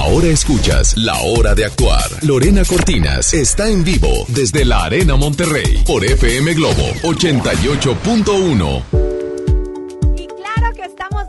Ahora escuchas La Hora de Actuar. Lorena Cortinas está en vivo desde la Arena Monterrey por FM Globo 88.1.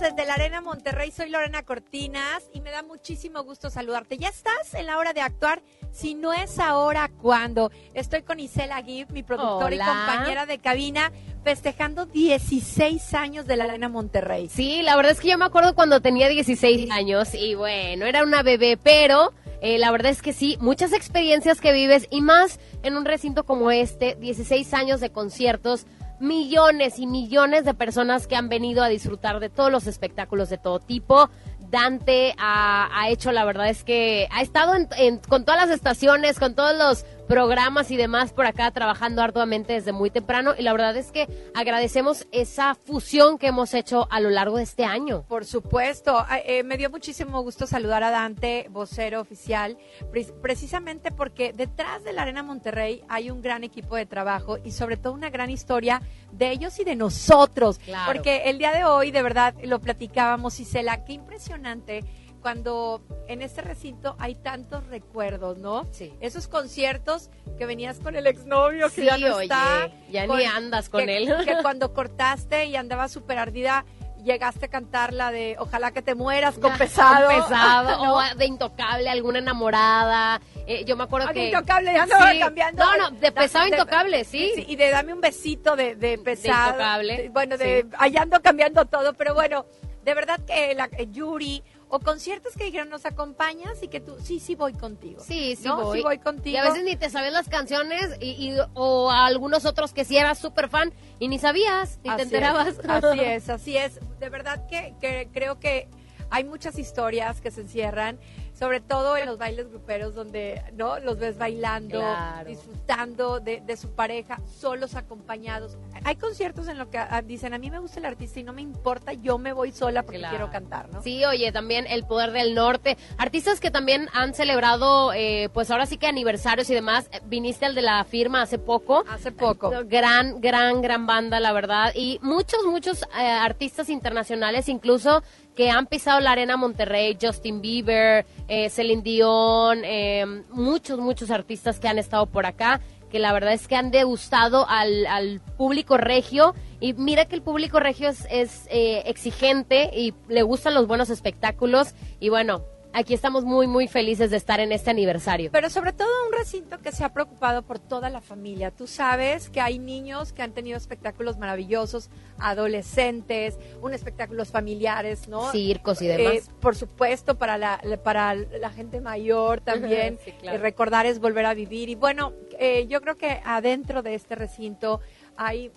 desde la Arena Monterrey. Soy Lorena Cortinas y me da muchísimo gusto saludarte. ¿Ya estás en la hora de actuar? Si no es ahora, ¿cuándo? Estoy con Isela Gibb, mi productora y compañera de cabina, festejando 16 años de la Arena Monterrey. Sí, la verdad es que yo me acuerdo cuando tenía 16 años y bueno, era una bebé, pero eh, la verdad es que sí, muchas experiencias que vives y más en un recinto como este, 16 años de conciertos, millones y millones de personas que han venido a disfrutar de todos los espectáculos de todo tipo. Dante ha, hecho, la verdad es que ha estado en- en- con todas las estaciones, con todos los programas y demás por acá trabajando arduamente desde muy temprano y la verdad es que agradecemos esa fusión que hemos hecho a lo largo de este año. Por supuesto, Ah, eh, me dio muchísimo gusto saludar a Dante, vocero oficial, pre- precisamente porque detrás de la Arena Monterrey hay un gran equipo de trabajo y sobre todo una gran historia de ellos y de nosotros. Claro. Porque el día de hoy, de verdad, lo platicábamos, Isela, qué impresionante cuando en este recinto hay tantos recuerdos, ¿no? Sí. Esos conciertos que venías con el exnovio que Sí, ya no oye, está. ya ni andas con que- él. Que cuando cortaste y andabas súper ardida, llegaste a cantar la de Ojalá que te mueras con Ya, pesado. con pesado, ¿no? o de intocable, alguna enamorada. Eh, yo me acuerdo Ah, de que. intocable, ya andaba Sí. cambiando. No, no, de pesado a intocable, sí. Y de dame un besito de, de pesado. intocable, De- Bueno, de sí. allá ando cambiando todo, pero bueno, de verdad que la eh, Yuri o conciertos que dijeron nos acompañas y que tú, sí, sí voy contigo. Sí, sí ¿No? voy. Sí voy contigo. Y a veces ni te sabes las canciones y, y- o a algunos otros que sí eras súper fan y ni sabías, ni te enterabas. es, así es, así es. De verdad que, que creo que hay muchas historias que se encierran, sobre todo en los bailes gruperos donde no los ves bailando, Claro. disfrutando de, de su pareja, solos acompañados. Hay conciertos en los que ah, dicen, a mí me gusta el artista y no me importa, yo me voy sola porque Claro. quiero cantar, ¿no? Sí, oye, también el poder del norte. Artistas que también han celebrado, eh, pues ahora sí que aniversarios y demás. Eh, Viniste al de la firma hace poco. Hace poco. Gran, gran, gran banda, la verdad. Y muchos, muchos eh, artistas internacionales, incluso que han pisado la arena Monterrey, Justin Bieber, eh, Celine Dion, eh, muchos, muchos artistas que han estado por acá, que la verdad es que han degustado al, público regio. Y mira que el público regio es, es, eh, exigente y le gustan los buenos espectáculos. Y bueno, aquí estamos muy, muy felices de estar en este aniversario. Pero sobre todo un recinto que se ha preocupado por toda la familia. Tú sabes que hay niños que han tenido espectáculos maravillosos, adolescentes, un espectáculos familiares, ¿no? Circos y demás. Eh, por supuesto, para la, para la gente mayor también. Sí, claro. Eh, recordar es volver a vivir. Y bueno, eh, yo creo que adentro de este recinto hay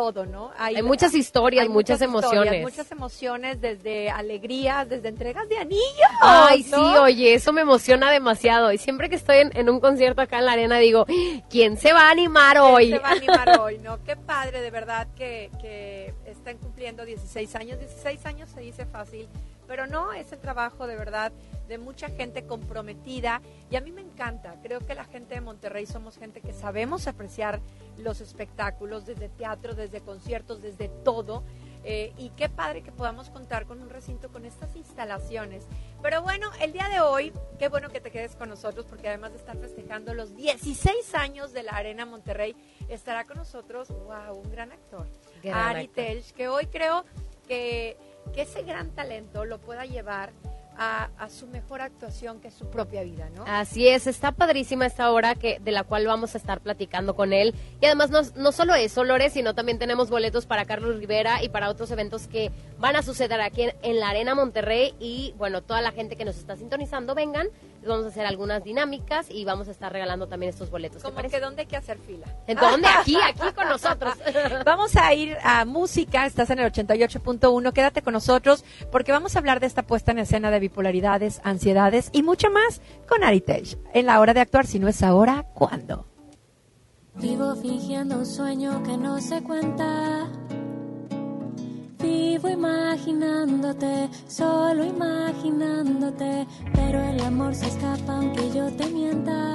todo, ¿no? Hay muchas historias, muchas emociones. muchas emociones, desde alegrías, desde entregas de anillos. Ay, sí, oye, eso me emociona demasiado. Y siempre que estoy en, en un concierto acá en la arena digo, ¿quién se va a animar ¿Quién hoy? se va a animar hoy, ¿no? Qué padre, de verdad, que, que están cumpliendo 16 años. 16 años se dice fácil, pero no, es el trabajo de verdad de mucha gente comprometida y a mí me encanta. Creo que la gente de Monterrey somos gente que sabemos apreciar los espectáculos, desde teatro, desde conciertos, desde todo. Eh, y qué padre que podamos contar con un recinto con estas instalaciones. Pero bueno, el día de hoy, qué bueno que te quedes con nosotros porque además de estar festejando los 16 años de la Arena Monterrey, estará con nosotros, wow, un gran actor, Gran Ari. Telch, que hoy creo que, que ese gran talento lo pueda llevar a, su mejor actuación que es su propia vida, ¿no? Así es, está padrísima esta hora que, de la cual vamos a estar platicando con él. Y además no, no solo eso, Lore, sino también tenemos boletos para Carlos Rivera y para otros eventos que van a suceder aquí en, en la Arena Monterrey. Y bueno, toda la gente que nos está sintonizando, vengan. Vamos a hacer algunas dinámicas y vamos a estar regalando también estos boletos. ¿te Como parece? que dónde hay que hacer fila. ¿En dónde? Aquí, aquí con nosotros. Vamos a ir a música, estás en el 88.1, quédate con nosotros porque vamos a hablar de esta puesta en escena de bipolaridades, ansiedades y mucho más con Ari Telch. En la hora de actuar, si no es ahora, ¿cuándo? Vivo fingiendo un sueño que no se cuenta. Vivo imaginándote, solo imaginándote, pero el amor se escapa aunque yo te mienta.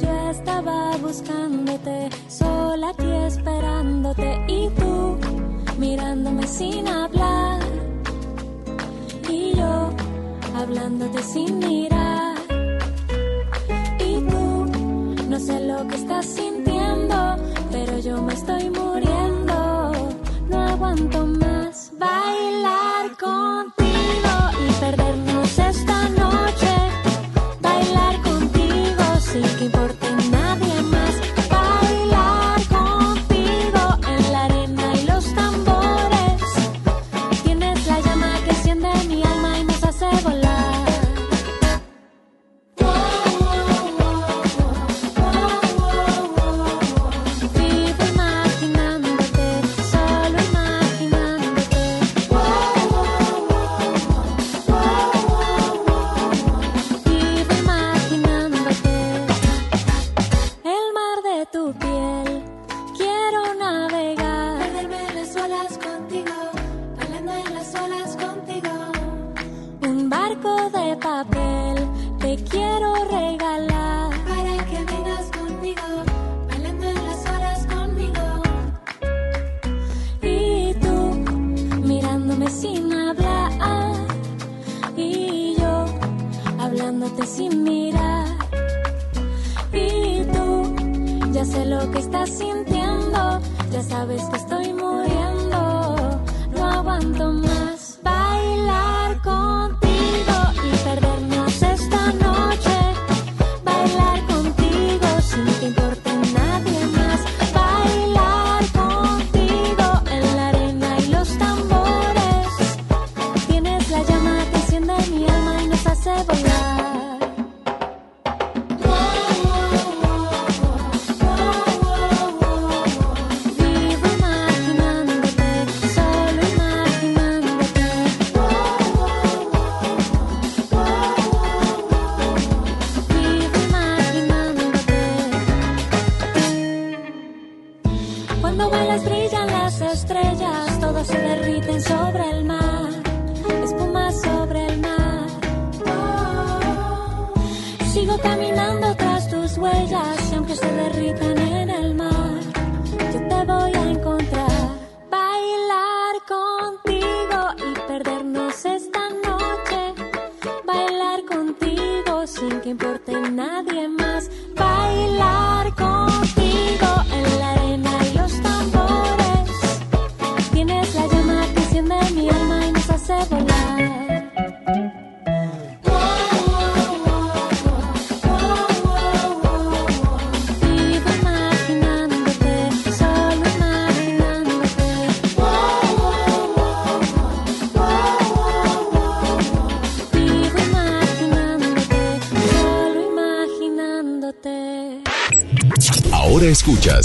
Yo estaba buscándote, sola aquí esperándote y tú mirándome sin hablar y yo hablándote sin mirar y tú no sé lo que estás sintiendo, pero yo me estoy muriendo, no aguanto más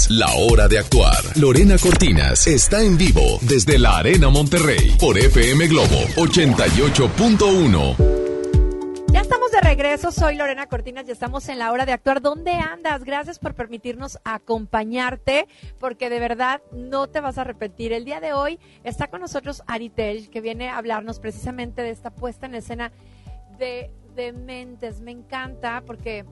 La Hora de Actuar. Lorena Cortinas está en vivo desde la Arena Monterrey por FM Globo 88.1. Ya estamos de regreso, soy Lorena Cortinas y estamos en la hora de actuar. ¿Dónde andas? Gracias por permitirnos acompañarte, porque de verdad no te vas a repetir. El día de hoy está con nosotros Aritel, que viene a hablarnos precisamente de esta puesta en escena de, de mentes. Me encanta porque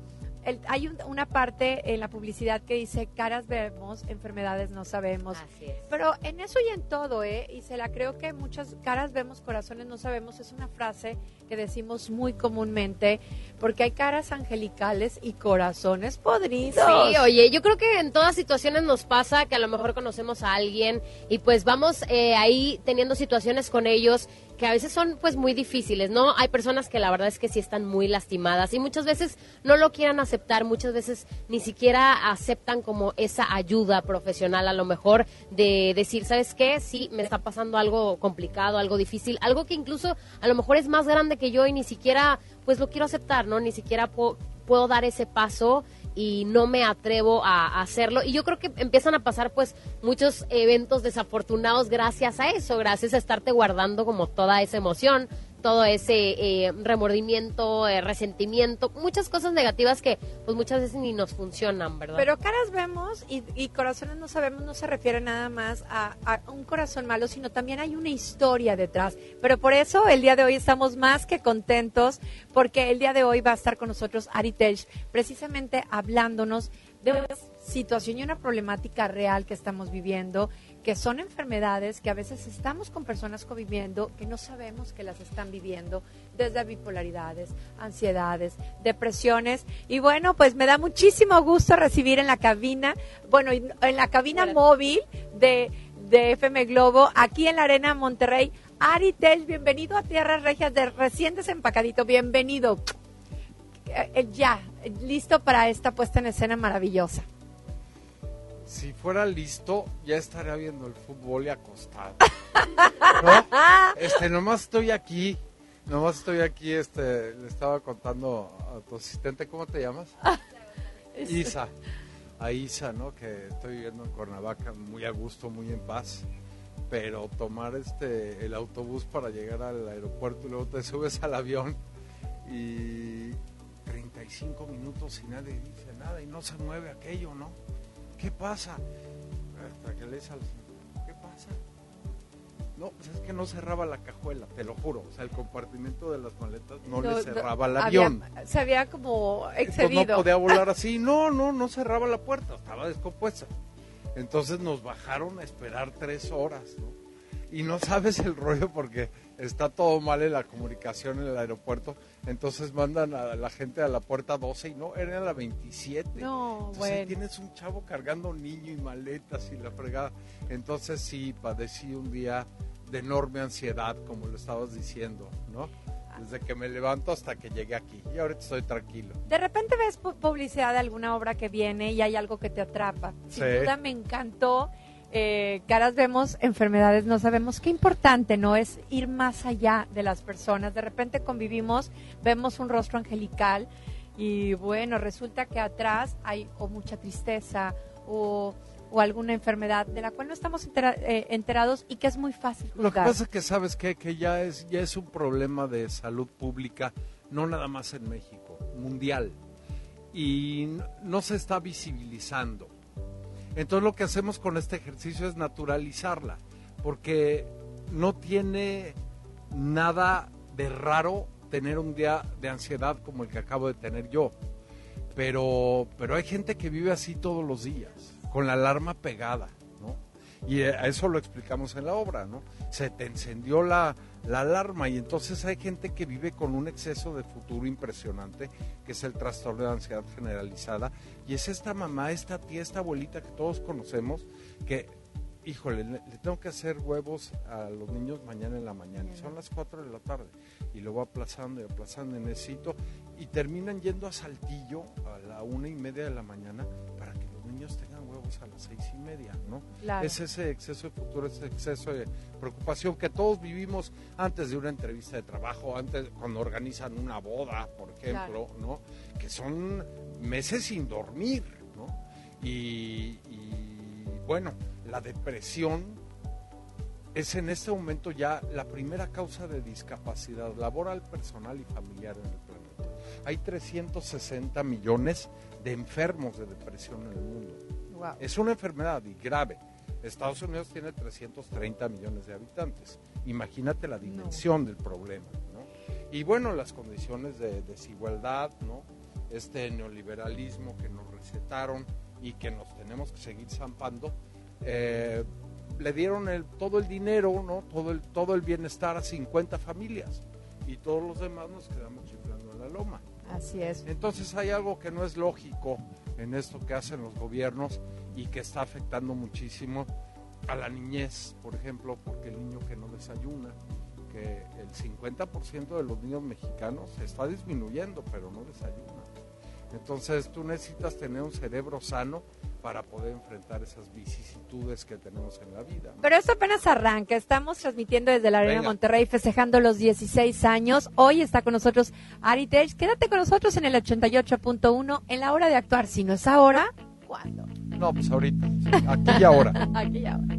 el- hay un- una parte en la publicidad que dice, caras vemos, enfermedades no sabemos. Así es. Pero en eso y en todo, ¿eh? Y se la creo que muchas caras vemos, corazones no sabemos. Es una frase que decimos muy comúnmente, porque hay caras angelicales y corazones podridos. Sí, oye, yo creo que en todas situaciones nos pasa que a lo mejor conocemos a alguien y pues vamos eh, ahí teniendo situaciones con ellos que a veces son pues muy difíciles, ¿no? Hay personas que la verdad es que sí están muy lastimadas y muchas veces no lo quieran aceptar, muchas veces ni siquiera aceptan como esa ayuda profesional a lo mejor de decir, ¿sabes qué? Sí, me está pasando algo complicado, algo difícil, algo que incluso a lo mejor es más grande que yo y ni siquiera pues lo quiero aceptar, ¿no? Ni siquiera po- puedo dar ese paso y no me atrevo a, hacerlo. Y yo creo que empiezan a pasar pues muchos eventos desafortunados gracias a eso, gracias a estarte guardando como toda esa emoción todo ese eh, remordimiento, eh, resentimiento, muchas cosas negativas que pues muchas veces ni nos funcionan, ¿verdad? Pero caras vemos y, corazones no sabemos, no se refiere nada más a, a un corazón malo, sino también hay una historia detrás. Pero por eso el día de hoy estamos más que contentos, porque el día de hoy va a estar con nosotros Ari Telch, precisamente hablándonos de una situación y una problemática real que estamos viviendo, que son enfermedades que a veces estamos con personas conviviendo que no sabemos que las están viviendo, desde bipolaridades, ansiedades, depresiones. Y bueno, pues me da muchísimo gusto recibir en la cabina, bueno, en la cabina móvil de, de FM Globo, aquí en la Arena Monterrey, Ari Telch, bienvenido a Tierras Regias de recién desempacadito, bienvenido. Eh, ya, listo para esta puesta en escena maravillosa. Si fuera listo, ya estaría viendo el fútbol y acostado. ¿No? Este, nomás estoy aquí, nomás estoy aquí, este, le estaba contando a tu asistente, ¿cómo te llamas? Isa, a Isa, ¿no? Que estoy viviendo en Cuernavaca muy a gusto, muy en paz. Pero tomar este, el autobús para llegar al aeropuerto y luego te subes al avión y 35 minutos y nadie dice nada y no se mueve aquello, ¿no? ¿Qué pasa? Hasta que le al ¿qué pasa? No, pues es que no cerraba la cajuela, te lo juro. O sea, el compartimento de las maletas no, le cerraba el avión. Había- se había como excedido. no podía volar así. No, no, no cerraba la puerta, estaba descompuesta. Entonces nos bajaron a esperar tres horas, ¿no? Y no sabes el rollo porque está todo mal en la comunicación en el aeropuerto. Entonces mandan a la gente a la puerta 12 y no, era la 27. No, Entonces bueno. tienes un chavo cargando niño y maletas y la fregada. Entonces sí, padecí un día de enorme ansiedad, como lo estabas diciendo, ¿no? Desde que me levanto hasta que llegué aquí. Y ahorita estoy tranquilo. De repente ves pu- publicidad de alguna obra que viene y hay algo que te atrapa. Sin Sí. duda me encantó. Eh, caras vemos, enfermedades no sabemos. Qué importante, ¿no? Es ir más allá de las personas. De repente convivimos, vemos un rostro angelical y bueno, resulta que atrás hay o mucha tristeza o, o alguna enfermedad de la cual no estamos entera- eh, enterados y que es muy fácil Lo que pasa es que sabes qué? que ya es ya es un problema de salud pública, no nada más en México, mundial. Y no se está visibilizando. Entonces lo que hacemos con este ejercicio es naturalizarla, porque no tiene nada de raro tener un día de ansiedad como el que acabo de tener yo. Pero, pero hay gente que vive así todos los días, con la alarma pegada, ¿no? Y eh, a eso lo explicamos en la obra, ¿no? Se te encendió la, la alarma y entonces hay gente que vive con un exceso de futuro impresionante, que es el trastorno de ansiedad generalizada. Y es esta mamá, esta tía, esta abuelita que todos conocemos, que, híjole, le, tengo que hacer huevos a los niños mañana en la mañana. Y son las 4 de la tarde. Y lo va aplazando y aplazando y necesito. Y terminan yendo a Saltillo a la una y media de la mañana a las seis y media, ¿no? Claro. Es ese exceso de futuro, ese exceso de preocupación que todos vivimos antes de una entrevista de trabajo, antes cuando organizan una boda, por ejemplo, ¿no? Que son meses sin dormir, ¿no? Y, y, bueno, la depresión es en este momento ya la primera causa de discapacidad laboral, personal y familiar en el planeta. Hay 360 millones de enfermos de depresión en el mundo. Wow. Es una enfermedad y grave. Estados Unidos tiene 330 millones de habitantes. Imagínate la dimensión del problema. ¿no? Y bueno, las condiciones de desigualdad, ¿no? este neoliberalismo que nos recetaron y que nos tenemos que seguir zampando, eh, le dieron el, todo el dinero, ¿no? todo, el, todo el bienestar a 50 familias y todos los demás nos quedamos chiflando en la loma. Así es. Entonces hay algo que no es lógico en esto que hacen los gobiernos y que está afectando muchísimo a la niñez, por ejemplo, porque el niño que no desayuna, que el 50% de los niños mexicanos está disminuyendo, pero no desayuna. Entonces tú necesitas tener un cerebro sano para poder enfrentar esas vicisitudes que tenemos en la vida. ¿no? Pero esto apenas arranca. Estamos transmitiendo desde la Arena Venga. Monterrey, festejando los 16 años. Hoy está con nosotros Ari Telch. Quédate con nosotros en el 88.1 en la hora de actuar. Si no es ahora, ¿cuándo? No, pues ahorita, sí, aquí y ahora. Aquí y ahora.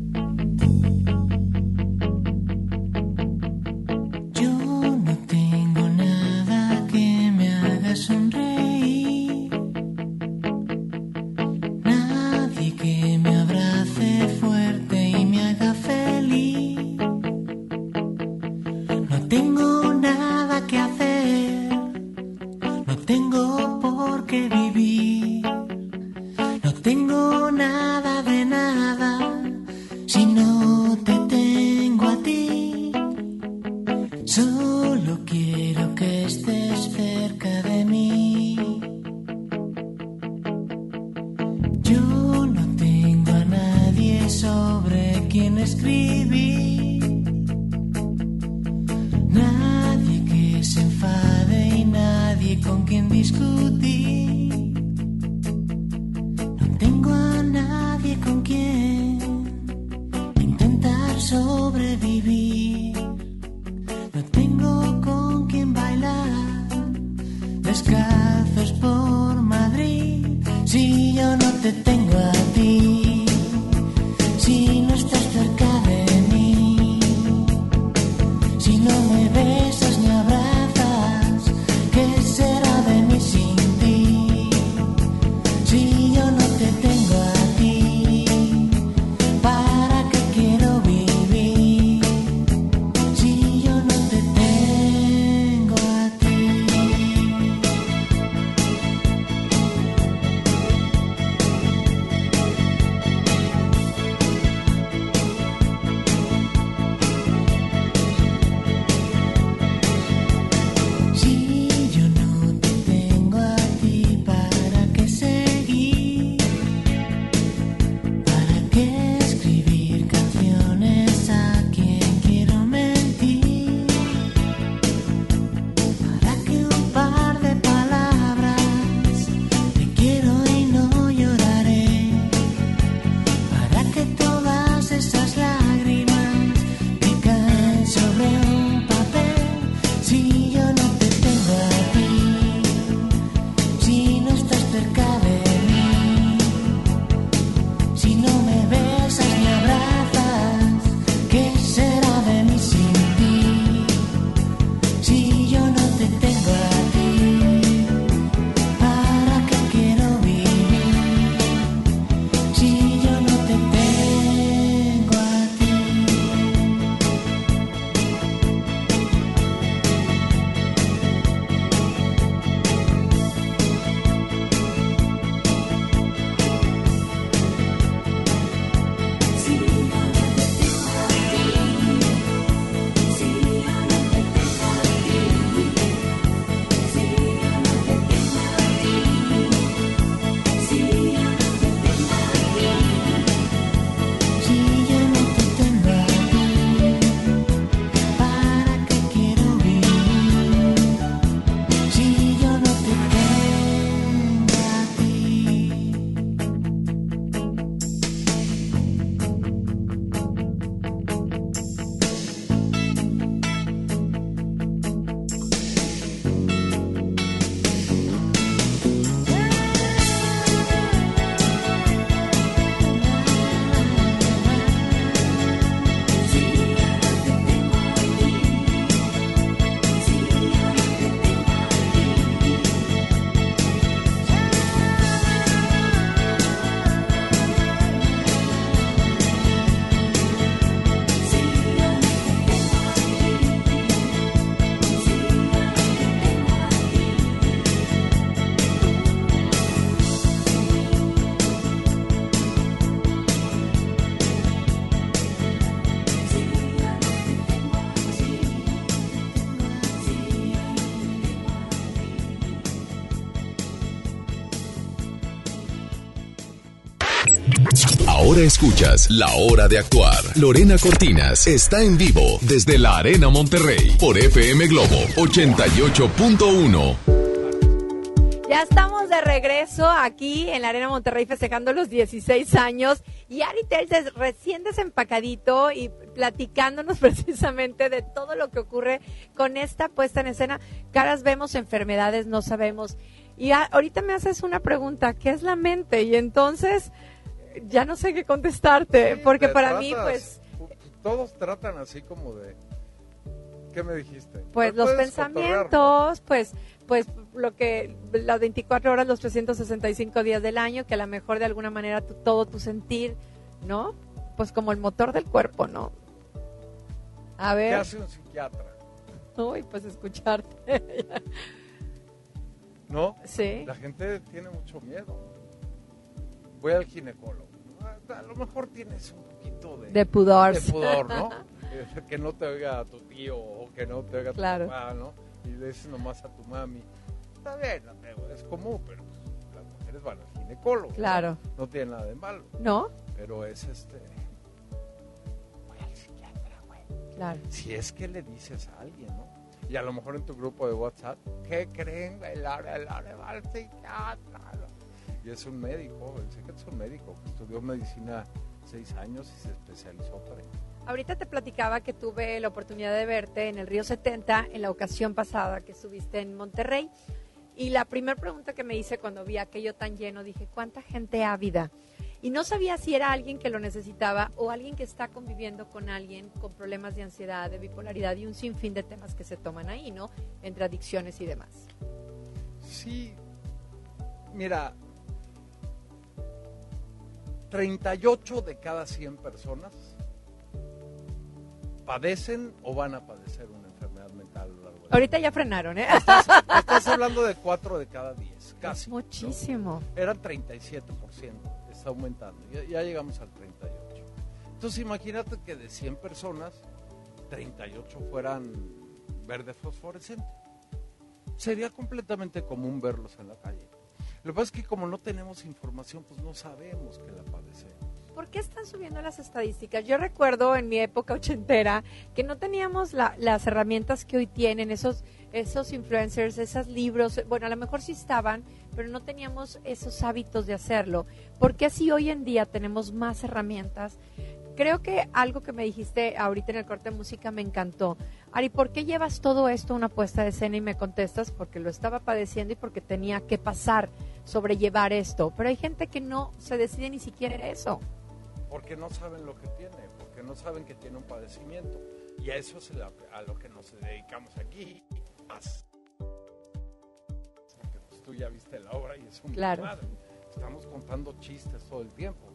Escuchas La Hora de Actuar. Lorena Cortinas está en vivo desde la Arena Monterrey por FM Globo 88.1. Ya estamos de regreso aquí en la Arena Monterrey festejando los 16 años y Ari Telces recién desempacadito y platicándonos precisamente de todo lo que ocurre con esta puesta en escena. Caras vemos, enfermedades no sabemos. Y ahorita me haces una pregunta, ¿qué es la mente? Y entonces ya no sé qué contestarte, Sí, porque para mí tratas- pues Todos tratan así como de... ¿Qué me dijiste? pues los pensamientos, pues pues lo que las 24 horas, los 365 días del año, que a lo mejor de alguna manera tu- todo tu sentir, ¿no? Pues como el motor del cuerpo, ¿no? A ¿Qué ver, hace un psiquiatra? uy, pues escucharte. ¿No? sí. La gente tiene mucho miedo. voy al ginecólogo. A, a lo mejor tienes un poquito de, De pudor. de pudor, ¿no? Eh, que no te oiga tu tío o que no te oiga Claro. tu papá, ¿no? Y le dices nomás a tu mami. Está bien, no es común, pero pues, las mujeres van al ginecólogo. ¿no? Claro. No tiene nada de malo, ¿No? pero es este... Voy al psiquiatra, güey. Claro. Si es que le dices a alguien, ¿no? Y a lo mejor en tu grupo de WhatsApp, ¿qué creen? güey? Laura, Laura va al psiquiatra. Y es un médico, sé que es un médico, que estudió medicina seis años y se especializó para ello. Ahorita te platicaba que tuve la oportunidad de verte en el Río 70 en la ocasión pasada que estuviste en Monterrey. Y la primera pregunta que me hice cuando vi aquello tan lleno, dije, ¿cuánta gente ávida? Y no sabía si era alguien que lo necesitaba o alguien que está conviviendo con alguien con problemas de ansiedad, de bipolaridad y un sinfín de temas que se toman ahí, ¿no? Entre adicciones y demás. Sí, mira, 38 de cada 100 personas padecen o van a padecer una enfermedad mental a lo largo de la Ahorita ya frenaron, ¿eh? Estás hablando de 4 de cada 10, casi. Es ¿no? muchísimo. Eran 37%, está aumentando, ya, ya llegamos al 38%. Entonces imagínate que de 100 personas, 38 fueran verde fosforescente. Sería completamente común verlos en la calle. Lo que pasa es que como no tenemos información, pues no sabemos que la padecemos. ¿Por qué están subiendo las estadísticas? Yo recuerdo en mi época ochentera que no teníamos la- las herramientas que hoy tienen esos, esos influencers, esos libros. Bueno, a lo mejor sí estaban, pero no teníamos esos hábitos de hacerlo. ¿Por qué así hoy en día tenemos más herramientas? Creo que algo que me dijiste ahorita en el corte de música me encantó. Ari, ¿por qué llevas todo esto a una puesta de escena y me contestas? Porque lo estaba padeciendo y porque tenía que pasar, sobrellevar esto. Pero hay gente que no se decide ni siquiera eso. Porque no saben lo que tiene, porque no saben que tiene un padecimiento. Y a eso es a lo que nos dedicamos aquí. Porque pues, tú ya viste la obra y es un Claro. Estamos contando chistes todo el tiempo.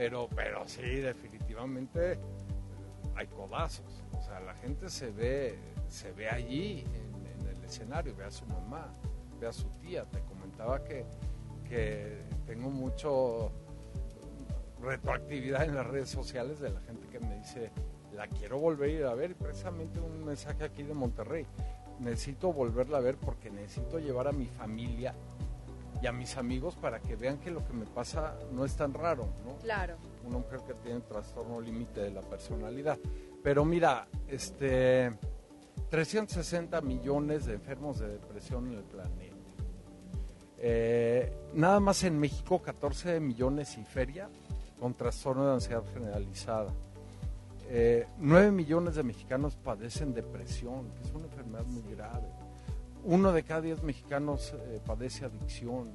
Pero, pero sí, definitivamente eh, hay codazos. O sea, la gente se ve, se ve allí en, el escenario, ve a su mamá, ve a su tía. Te comentaba que, que tengo mucho retroactividad en las redes sociales de la gente que me dice, la quiero volver a ir a ver. Y precisamente un mensaje aquí de Monterrey. Necesito volverla a ver porque necesito llevar a mi familia y a mis amigos para que vean que lo que me pasa no es tan raro, ¿no? Claro. una mujer que tiene trastorno límite de la personalidad. Pero mira, este 360 millones de enfermos de depresión en el planeta. Eh, nada más en México 14 millones y feria con trastorno de ansiedad generalizada. Eh, 9 millones de mexicanos padecen depresión, que es una enfermedad muy grave. Uno de cada 10 mexicanos eh, padece adicción.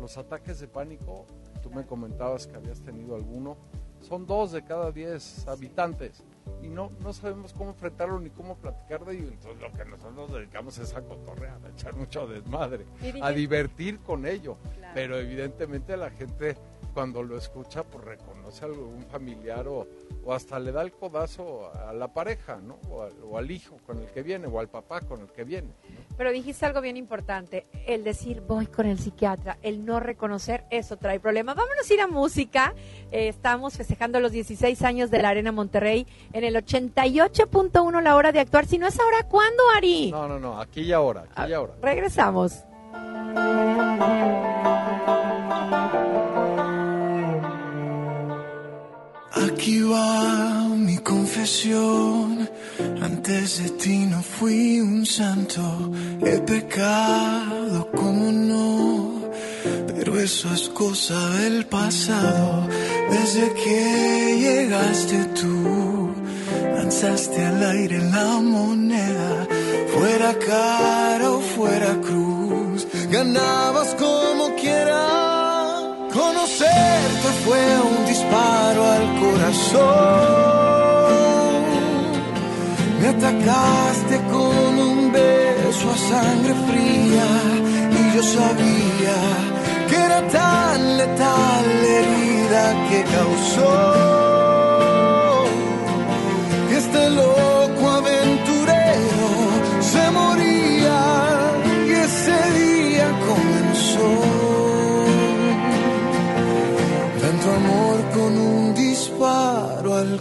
Los ataques de pánico, tú me comentabas que habías tenido alguno, son dos de cada 10 habitantes y no, no sabemos cómo enfrentarlo ni cómo platicar de ello. Entonces lo que nosotros nos dedicamos es a cotorrear, a echar mucho desmadre, a divertir con ello. Claro. Pero evidentemente la gente cuando lo escucha pues reconoce a algún familiar o, o hasta le da el codazo a la pareja, ¿no? O al, o al hijo con el que viene o al papá con el que viene. ¿no? Pero dijiste algo bien importante, el decir voy con el psiquiatra, el no reconocer, eso trae problemas. Vámonos a ir a música. Eh, estamos festejando los 16 años de la Arena Monterrey en el 88.1 la hora de actuar. Si no es ahora, ¿cuándo, Ari? No, no, no, aquí y ahora, aquí y Ah, ahora. Regresamos. Aquí va mi confesión. Antes de ti no fui un santo. He pecado, como no. Pero eso es cosa del pasado. Desde que llegaste tú, lanzaste al aire la moneda. Fuera cara o fuera cruz, ganabas como quieras. Conocerte fue un disparo al corazón. Me atacaste con un beso a sangre fría y yo sabía que era tan letal la herida que causó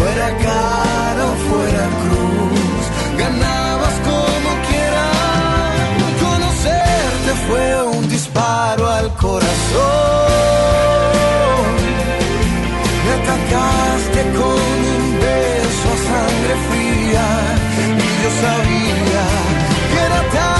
fuera cara o fuera cruz, ganabas como quieras, conocerte fue un disparo al corazón. Me atacaste con un beso a sangre fría. Y yo sabía que era tan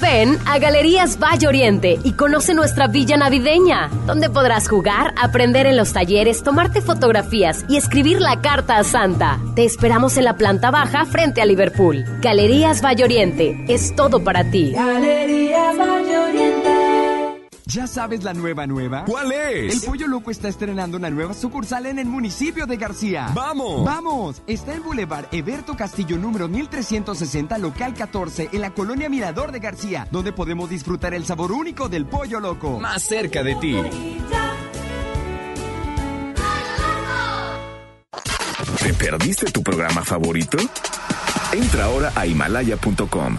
Ven a Galerías Valle Oriente y conoce nuestra villa navideña, donde podrás jugar, aprender en los talleres, tomarte fotografías y escribir la carta a Santa. Te esperamos en la planta baja frente a Liverpool. Galerías Valle Oriente es todo para ti. ¿Ya sabes la nueva nueva? ¿Cuál es? El Pollo Loco está estrenando una nueva sucursal en el municipio de García. ¡Vamos! ¡Vamos! Está en Boulevard Eberto Castillo número 1360, local 14, en la colonia Mirador de García, donde podemos disfrutar el sabor único del Pollo Loco. Más cerca de ti. ¿Te perdiste tu programa favorito? Entra ahora a himalaya.com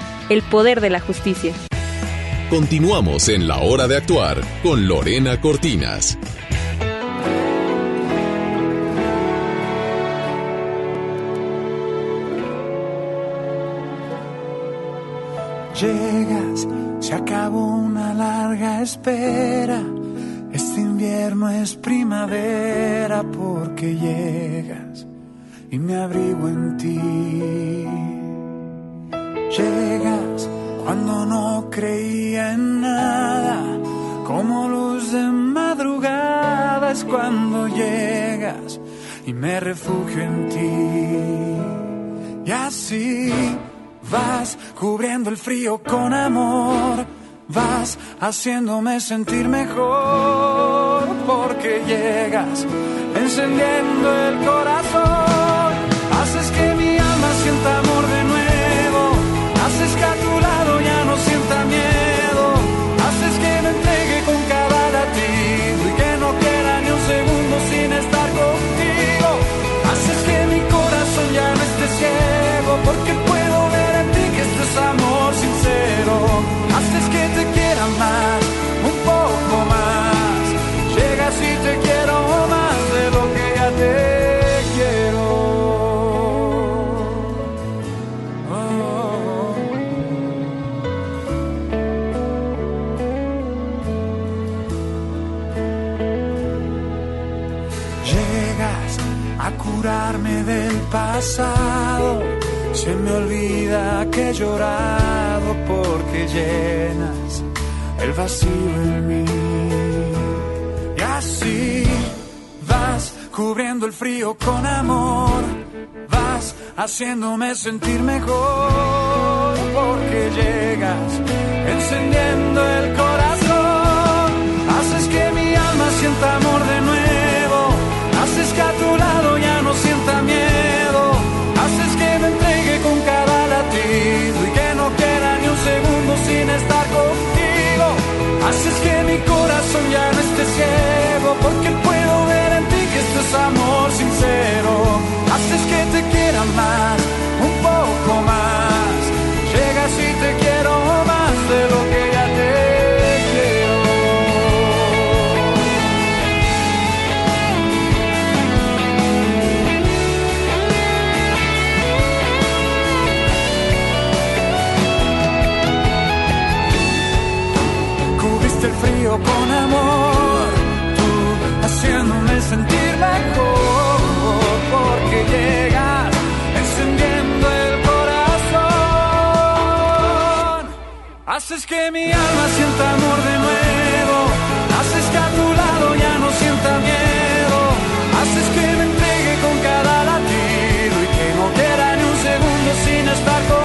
El poder de la justicia. Continuamos en la hora de actuar con Lorena Cortinas. Llegas, se acabó una larga espera. Este invierno es primavera porque llegas y me abrigo en ti. Llegas cuando no creía en nada, como luz de madrugada es cuando llegas y me refugio en ti. Y así vas cubriendo el frío con amor, vas haciéndome sentir mejor porque llegas encendiendo el corazón, he llorado porque llenas el vacío en mí. Y así vas cubriendo el frío con amor. Vas haciéndome sentir mejor porque llegas encendiendo el corazón. Haces que mi alma sienta amor de nuevo. Haces que mi corazón ya no esté ciego porque puedo ver en ti que esto es amor sincero. Haces que te quiera más, un poco más. Haces que mi alma sienta amor de nuevo, haces que a tu lado ya no sienta miedo, haces que me entregue con cada latido y que no quiera ni un segundo sin estar contigo.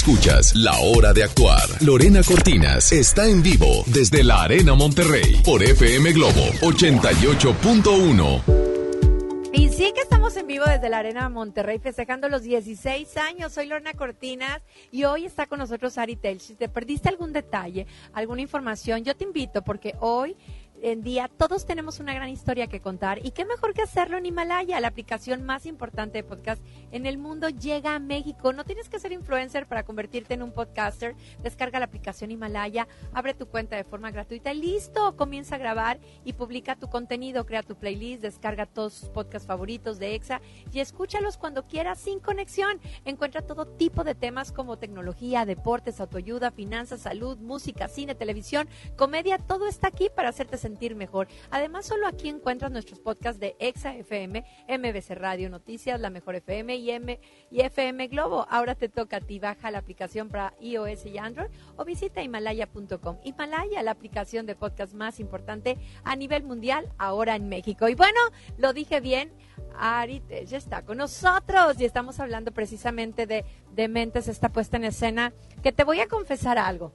Escuchas La Hora de Actuar. Lorena Cortinas está en vivo desde la Arena Monterrey por FM Globo 88.1. Y sí que estamos en vivo desde la Arena Monterrey festejando los 16 años. Soy Lorna Cortinas y hoy está con nosotros Ari Tel. Si te perdiste algún detalle, alguna información, yo te invito porque hoy en día todos tenemos una gran historia que contar y qué mejor que hacerlo en Himalaya, la aplicación más importante de podcast en el mundo llega a México. No tienes que ser influencer para convertirte en un podcaster. Descarga la aplicación Himalaya, abre tu cuenta de forma gratuita y listo, comienza a grabar y publica tu contenido, crea tu playlist, descarga todos tus podcasts favoritos de EXA y escúchalos cuando quieras sin conexión. Encuentra todo tipo de temas como tecnología, deportes, autoayuda, finanzas, salud, música, cine, televisión, comedia, todo está aquí para hacerte sentir mejor. Además, solo aquí encuentras nuestros podcasts de Exa FM, MBC Radio Noticias, La Mejor FM y, M y FM Globo. Ahora te toca a ti, baja la aplicación para iOS y Android o visita himalaya.com. Himalaya, la aplicación de podcast más importante a nivel mundial, ahora en México. Y bueno, lo dije bien, Ari ya está con nosotros y estamos hablando precisamente de, de Mentes, esta puesta en escena, que te voy a confesar algo.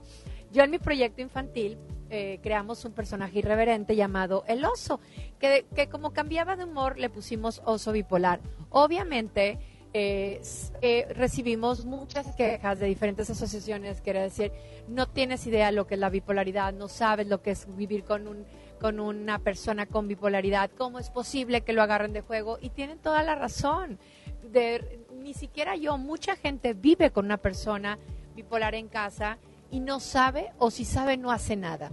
Yo en mi proyecto infantil eh, creamos un personaje irreverente llamado el oso, que, que como cambiaba de humor le pusimos oso bipolar. Obviamente eh, eh, recibimos muchas quejas de diferentes asociaciones, quiere decir, no tienes idea lo que es la bipolaridad, no sabes lo que es vivir con un con una persona con bipolaridad, cómo es posible que lo agarren de juego y tienen toda la razón. Ni siquiera yo, mucha gente vive con una persona bipolar en casa y no sabe o si sabe no hace nada.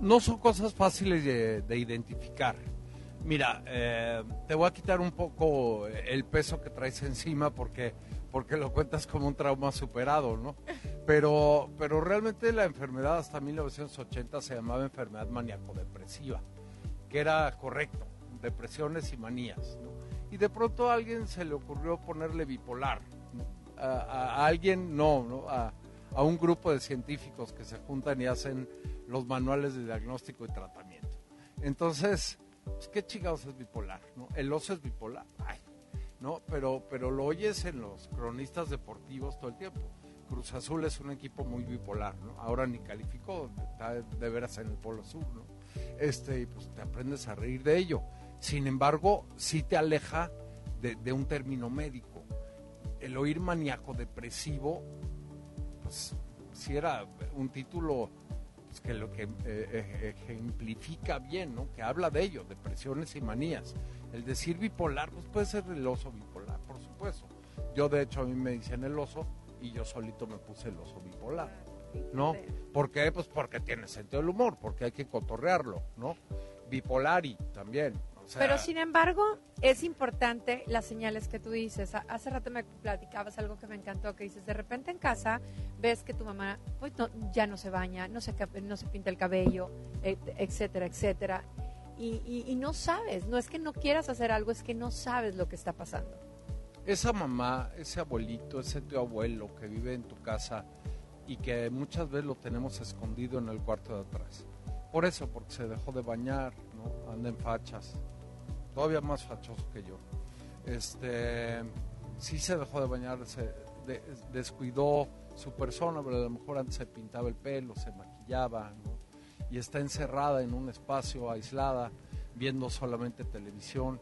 no son cosas fáciles de, de identificar. Mira, eh, te voy a quitar un poco el peso que traes encima porque, porque lo cuentas como un trauma superado, ¿no? Pero, pero realmente la enfermedad hasta 1980 se llamaba enfermedad maníaco-depresiva, que era correcto, depresiones y manías. Y de pronto a alguien se le ocurrió ponerle bipolar. A, alguien no, ¿no? A, a un grupo de científicos que se juntan y hacen los manuales de diagnóstico y tratamiento. Entonces, pues, ¿qué chingados es bipolar? ¿no? El oso es bipolar, Ay, ¿no? Pero, pero lo oyes en los cronistas deportivos todo el tiempo. Cruz Azul es un equipo muy bipolar, ¿no? Ahora ni calificó, está de veras en el Polo Sur, ¿no? Este, y pues te aprendes a reír de ello. Sin embargo, sí te aleja de un término médico. El oír maníaco depresivo, pues si era un título pues, que lo que eh, eh, ejemplifica bien, ¿no? Que habla de ello, depresiones y manías. El decir bipolar, pues puede ser el oso bipolar, por supuesto. Yo de hecho a mí me dicen el oso y yo solito me puse el oso bipolar. ¿No? ¿Por qué? Pues porque tiene sentido del humor, porque hay que cotorrearlo, ¿no? Bipolari también. Sea, Pero sin embargo, es importante las señales que tú dices. Ha- Hace rato me platicabas algo que me encantó, que dices, de repente en casa ves que tu mamá pues, no- ya no se baña, no se, no se pinta el cabello, et- etcétera, etcétera. Y, y- y no sabes, no es que no quieras hacer algo, es que no sabes lo que está pasando. esa mamá, ese abuelito, ese tío abuelo que vive en tu casa y que muchas veces lo tenemos escondido en el cuarto de atrás. Por eso, porque se dejó de bañar, ¿no? Anda en fachas, todavía más fachoso que yo. Este, sí se dejó de bañar, se de- descuidó su persona, pero a lo mejor antes se pintaba el pelo, se maquillaba, ¿no? Y está encerrada en un espacio aislada, viendo solamente televisión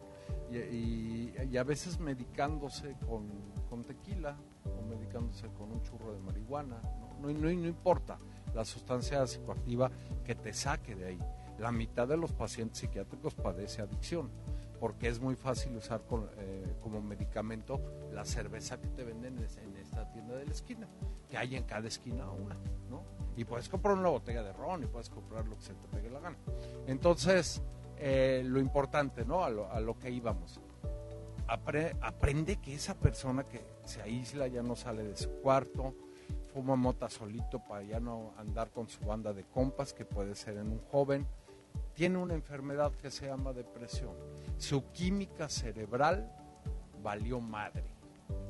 y, a veces medicándose con, con tequila o medicándose con un churro de marihuana. No, no, no- no importa la sustancia psicoactiva que te saque de ahí. La mitad de los pacientes psiquiátricos padece adicción porque es muy fácil usar con- eh, como medicamento la cerveza que te venden en, esta tienda de la esquina, que hay en cada esquina una, ¿no? Y puedes comprar una botella de ron y puedes comprar lo que se te pegue la gana. Entonces, eh, lo importante, ¿no? A lo, a lo que íbamos. Apre- aprende que esa persona que se aísla ya no sale de su cuarto, fuma mota solito para ya no andar con su banda de compas, que puede ser en un joven, tiene una enfermedad que se llama depresión. Su química cerebral valió madre.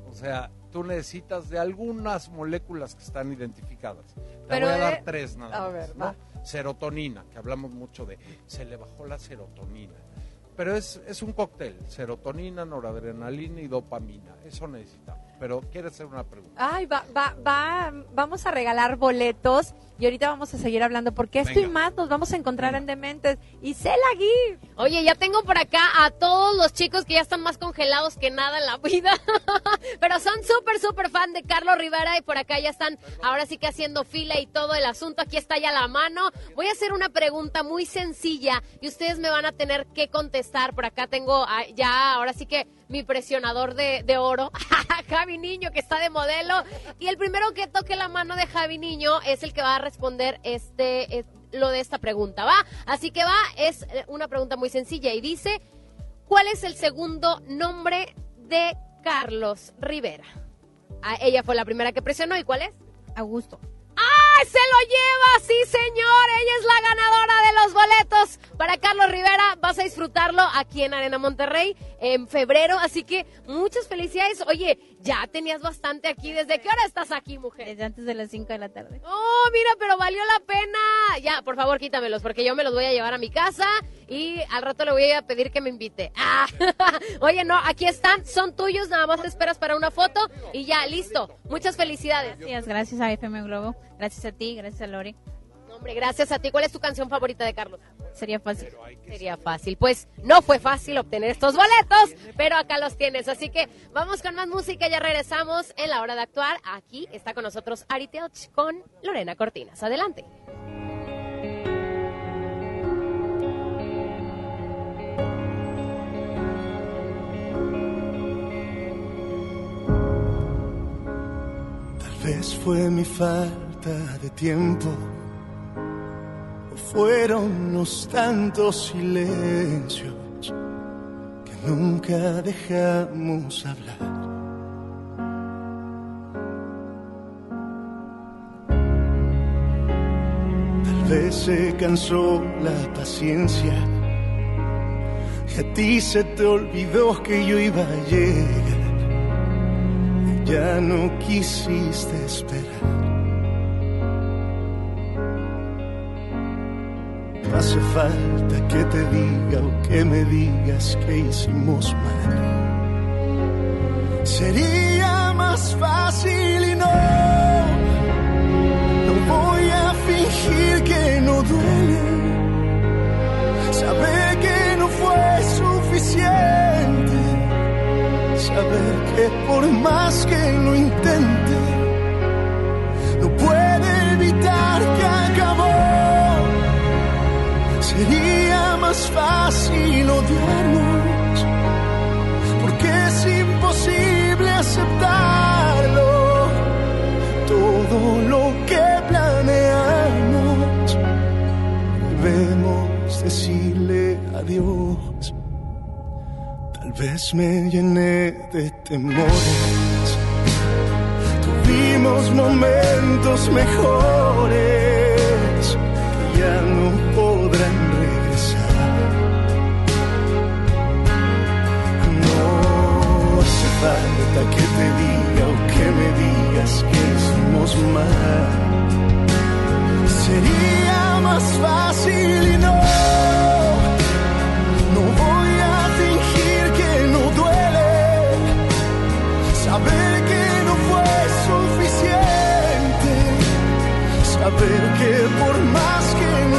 O sea, tú necesitas de algunas moléculas que están identificadas. Te Pero voy a dar tres nada a más. ver, ¿no? Serotonina, que hablamos mucho de, se le bajó la serotonina. Pero es, es un cóctel, serotonina, noradrenalina y dopamina. Eso necesitamos. Pero quieres hacer una pregunta. Ay, va, va, va, vamos a regalar boletos y ahorita vamos a seguir hablando porque esto y Venga. más nos vamos a encontrar en Dementes. Y Cela Gui. Oye, ya tengo por acá a todos los chicos que ya están más congelados que nada en la vida, pero son súper, súper fan de Carlos Rivera y por acá ya están ahora sí que haciendo fila y todo el asunto. Aquí está ya la mano. Voy a hacer una pregunta muy sencilla y ustedes me van a tener que contestar. Por acá tengo ya ahora sí que mi presionador de, de oro, Javi Niño, que está de modelo. Y el primero que toque la mano de Javi Niño es el que va a responder este, es- lo de esta pregunta, ¿va? Así que va, es eh, una pregunta muy sencilla y dice, ¿cuál es el segundo nombre de Carlos Rivera? Ah, ella fue la primera que presionó, ¿y cuál es? Augusto. ¡Ay, se lo lleva! Sí, señor. Ella es la ganadora de los boletos para Carlos Rivera. Vas a disfrutarlo aquí en Arena Monterrey en febrero. Así que muchas felicidades. Oye, ya tenías bastante aquí. ¿Desde qué hora estás aquí, mujer? Desde antes de las 5 de la tarde. Oh, mira, pero valió la pena. Ya, por favor, quítamelos porque yo me los voy a llevar a mi casa y al rato le voy a pedir que me invite. Ah, oye, no, aquí están, son tuyos, nada más te esperas para una foto y ya, listo. Muchas felicidades. Gracias, gracias a FM Globo, gracias a ti, gracias a Lori. Hombre, gracias a ti. ¿Cuál es tu canción favorita de Carlos? Sería fácil. Sería fácil. Pues no fue fácil obtener estos boletos, pero acá los tienes. Así que vamos con más música. Ya regresamos en la hora de actuar. Aquí está con nosotros Ari Teoch con Lorena Cortinas. Adelante. Tal vez fue mi falta de tiempo, fueron los tantos silencios que nunca dejamos hablar. Tal vez se cansó la paciencia y a ti se te olvidó que yo iba a llegar ya no quisiste esperar. Hace falta que te diga o que me digas que hicimos mal. Sería más fácil y no, no voy a fingir que no duele. Saber que no fue suficiente saber que por más que lo intente, más fácil odiarnos, porque es imposible aceptarlo. Todo lo que planeamos, debemos decirle adiós. Tal vez me llené de temores. Tuvimos momentos mejores que ya no podrán que te diga o que me digas que hicimos mal. Sería más fácil y no. No voy a fingir que no duele, saber que no fue suficiente, saber que por más que lo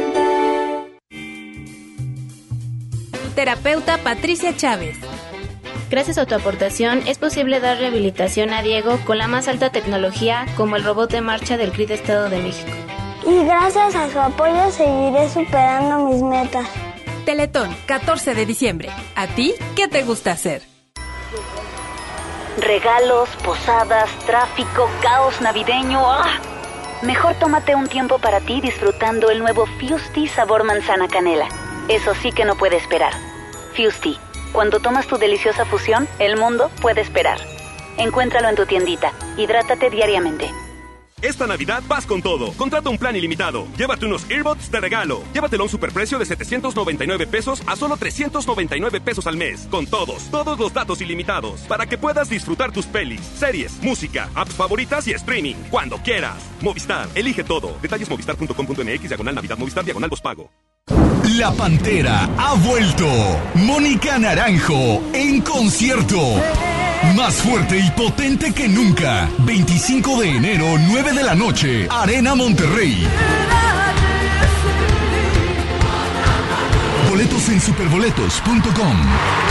Terapeuta Patricia Chávez. Gracias a tu aportación es posible dar rehabilitación a Diego con la más alta tecnología como el robot de marcha del CRID Estado de México. Y gracias a su apoyo seguiré superando mis metas. Teletón, 14 de diciembre. ¿A ti qué te gusta hacer? Regalos, posadas, tráfico, caos navideño. ¡ah! Mejor tómate un tiempo para ti disfrutando el nuevo Fusti sabor manzana canela. Eso sí que no puede esperar. Fusti, cuando tomas tu deliciosa fusión, el mundo puede esperar. Encuéntralo en tu tiendita. Hidrátate diariamente. Esta Navidad vas con todo. Contrata un plan ilimitado. Llévate unos earbuds de regalo. Llévatelo a un superprecio de 799 pesos a solo 399 pesos al mes. Con todos, todos los datos ilimitados. Para que puedas disfrutar tus pelis, series, música, apps favoritas y streaming. Cuando quieras. Movistar, elige todo. Detalles movistar.com.mx, diagonal Navidad, Movistar, diagonal pago. La Pantera ha vuelto. Mónica Naranjo en concierto. Más fuerte y potente que nunca. 25 de enero, 9 de la noche. Arena Monterrey. Boletos en superboletos.com.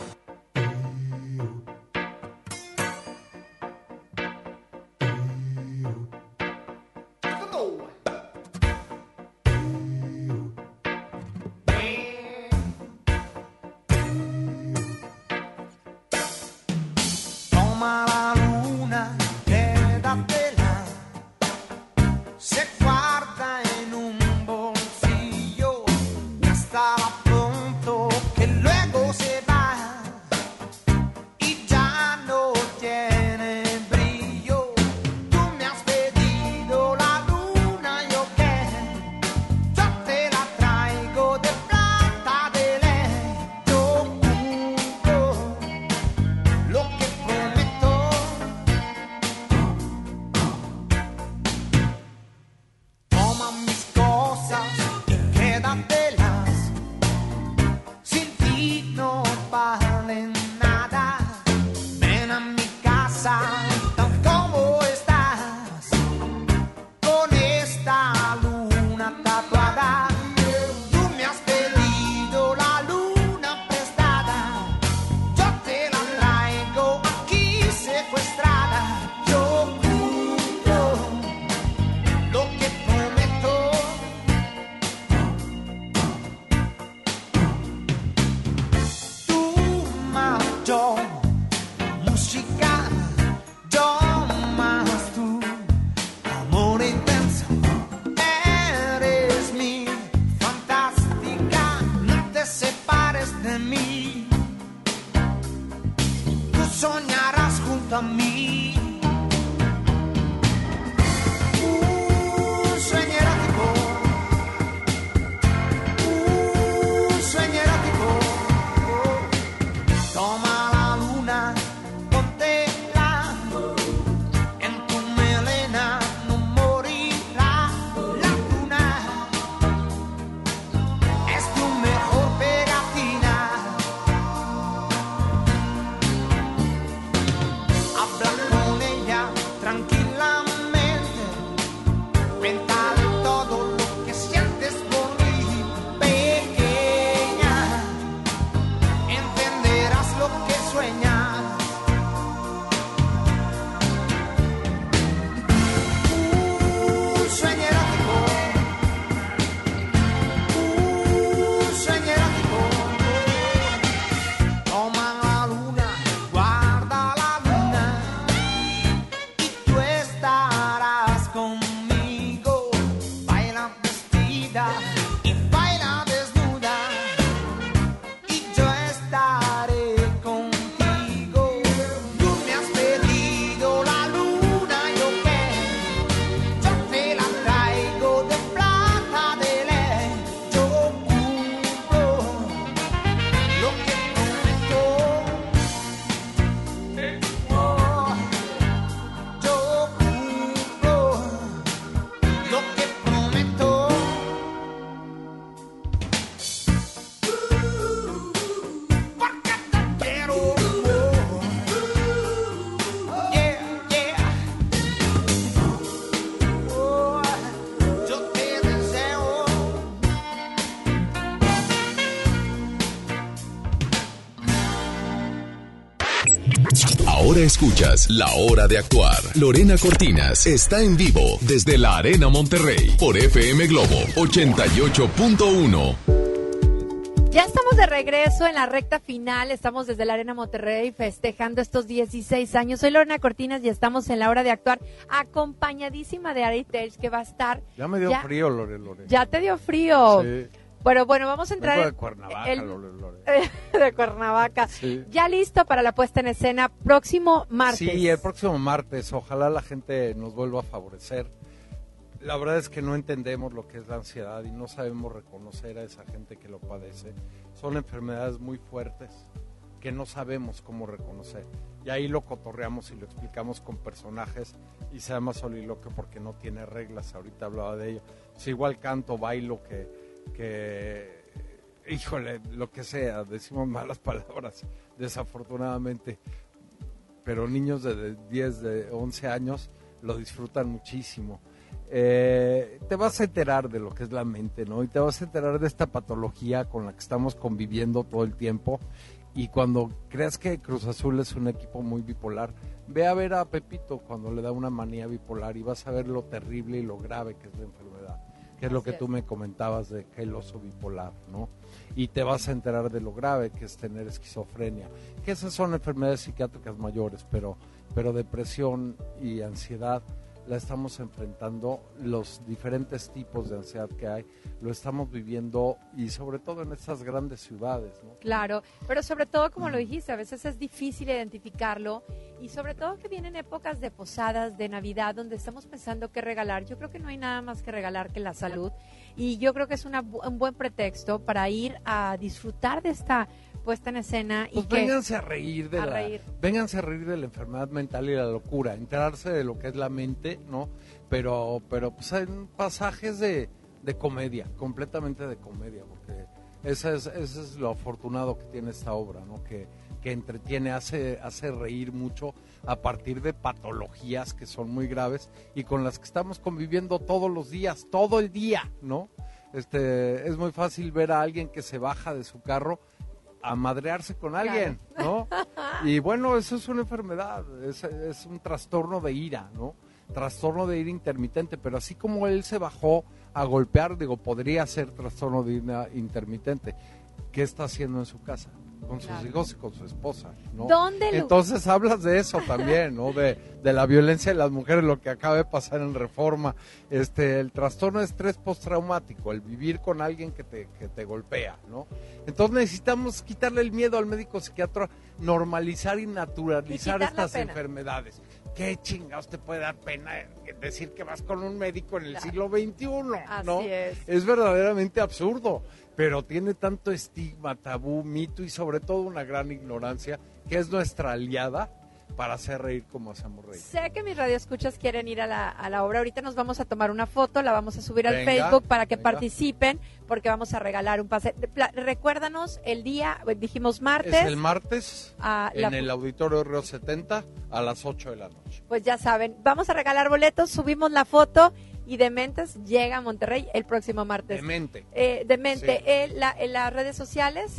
Escuchas La Hora de Actuar. Lorena Cortinas está en vivo desde la Arena Monterrey por FM Globo 88.1. Ya estamos de regreso en la recta final, estamos desde la Arena Monterrey festejando estos 16 años. Soy Lorena Cortinas y estamos en la hora de actuar acompañadísima de Ari Telch que va a estar... Ya me dio frío, Lore, Lore. Ya te dio frío. Sí. Bueno, bueno, vamos a entrar... Vengo de Cuernavaca, el- Lore, Lore. de Cuernavaca. Sí. Ya listo para la puesta en escena próximo martes. Sí, el próximo martes. Ojalá la gente nos vuelva a favorecer. La verdad es que no entendemos lo que es la ansiedad y no sabemos reconocer a esa gente que lo padece. Son enfermedades muy fuertes que no sabemos cómo reconocer. Y ahí lo cotorreamos y lo explicamos con personajes y se llama soliloquio porque no tiene reglas. Ahorita hablaba de ello. Es igual canto, bailo que, que híjole, lo que sea, decimos malas palabras, desafortunadamente. Pero niños de de 10, de 11 años lo disfrutan muchísimo. Eh, te vas a enterar de lo que es la mente, ¿no? Y te vas a enterar de esta patología con la que estamos conviviendo todo el tiempo. Y cuando creas que Cruz Azul es un equipo muy bipolar, ve a ver a Pepito cuando le da una manía bipolar y vas a ver lo terrible y lo grave que es la enfermedad, que es lo que tú me comentabas de que el oso bipolar, ¿no? Y te vas a enterar de lo grave que es tener esquizofrenia, que esas son enfermedades psiquiátricas mayores, pero, pero depresión y ansiedad la estamos enfrentando, los diferentes tipos de ansiedad que hay, lo estamos viviendo y sobre todo en estas grandes ciudades, ¿no? Claro, pero sobre todo, como lo dijiste, a veces es difícil identificarlo y sobre todo que vienen épocas de posadas, de Navidad, donde estamos pensando qué regalar. Yo creo que no hay nada más que regalar que la salud y yo creo que es una un buen pretexto para ir a disfrutar de esta puesta en escena y Pues que vénganse a reír de a la reír. vénganse a reír de la enfermedad mental y la locura, enterarse de lo que es la mente, ¿no? Pero pero pues hay pasajes de, de comedia, completamente de comedia, porque ese es, ese es lo afortunado que tiene esta obra, ¿no? Que, que entretiene, hace, hace reír mucho a partir de patologías que son muy graves y con las que estamos conviviendo todos los días, todo el día, ¿no? Este, es muy fácil ver a alguien que se baja de su carro a madrearse con alguien, ¿no? Y bueno, eso es una enfermedad, es, es un trastorno de ira, ¿no? Trastorno de ira intermitente, pero así como él se bajó a golpear, digo, podría ser trastorno de ira intermitente. ¿Qué está haciendo en su casa? Con sus Claro. hijos y con su esposa, ¿no? ¿Dónde lo- Entonces hablas de eso también, ¿no? De, de la violencia de las mujeres, lo que acaba de pasar en Reforma. Este, el trastorno de estrés postraumático, el vivir con alguien que te, que te golpea, ¿no? Entonces necesitamos quitarle el miedo al médico psiquiatra, normalizar y naturalizar estas enfermedades. ¿Qué chingados te puede dar pena decir que vas con un médico en el siglo XXI? ¿no? Así es. es verdaderamente absurdo, pero tiene tanto estigma, tabú, mito y sobre todo una gran ignorancia que es nuestra aliada para hacer reír como hacemos reír. Sé que mis radioescuchas quieren ir a la, a la obra. Ahorita nos vamos a tomar una foto, la vamos a subir al Venga, Facebook para que venga. participen, porque vamos a regalar un pase. Recuérdanos el día, eh, dijimos martes. Es el martes Ah, la- en el Auditorio Río 70 a las 8 de la noche. Pues ya saben, vamos a regalar boletos, subimos la foto y Dementes llega a Monterrey el próximo martes. Demente. Eh, Demente, Sí. eh, la- en las redes sociales.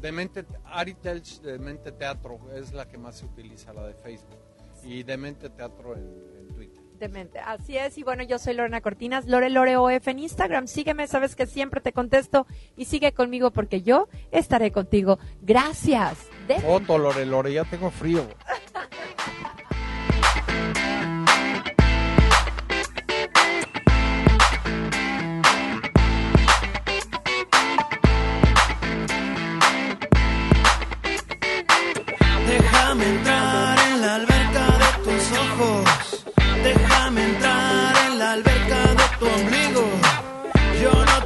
Demente, Ari Telch Demente Teatro es la que más se utiliza, la de Facebook. Y Demente Teatro en, en Twitter. Demente, así es. Y bueno, yo soy Lorena Cortinas, Lore Lore OF en Instagram. Sígueme, sabes que siempre te contesto y sigue conmigo porque yo estaré contigo. Gracias. De- Foto, Lore, Lore, ya tengo frío.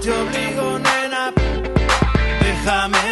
te obligo, nena. Déjame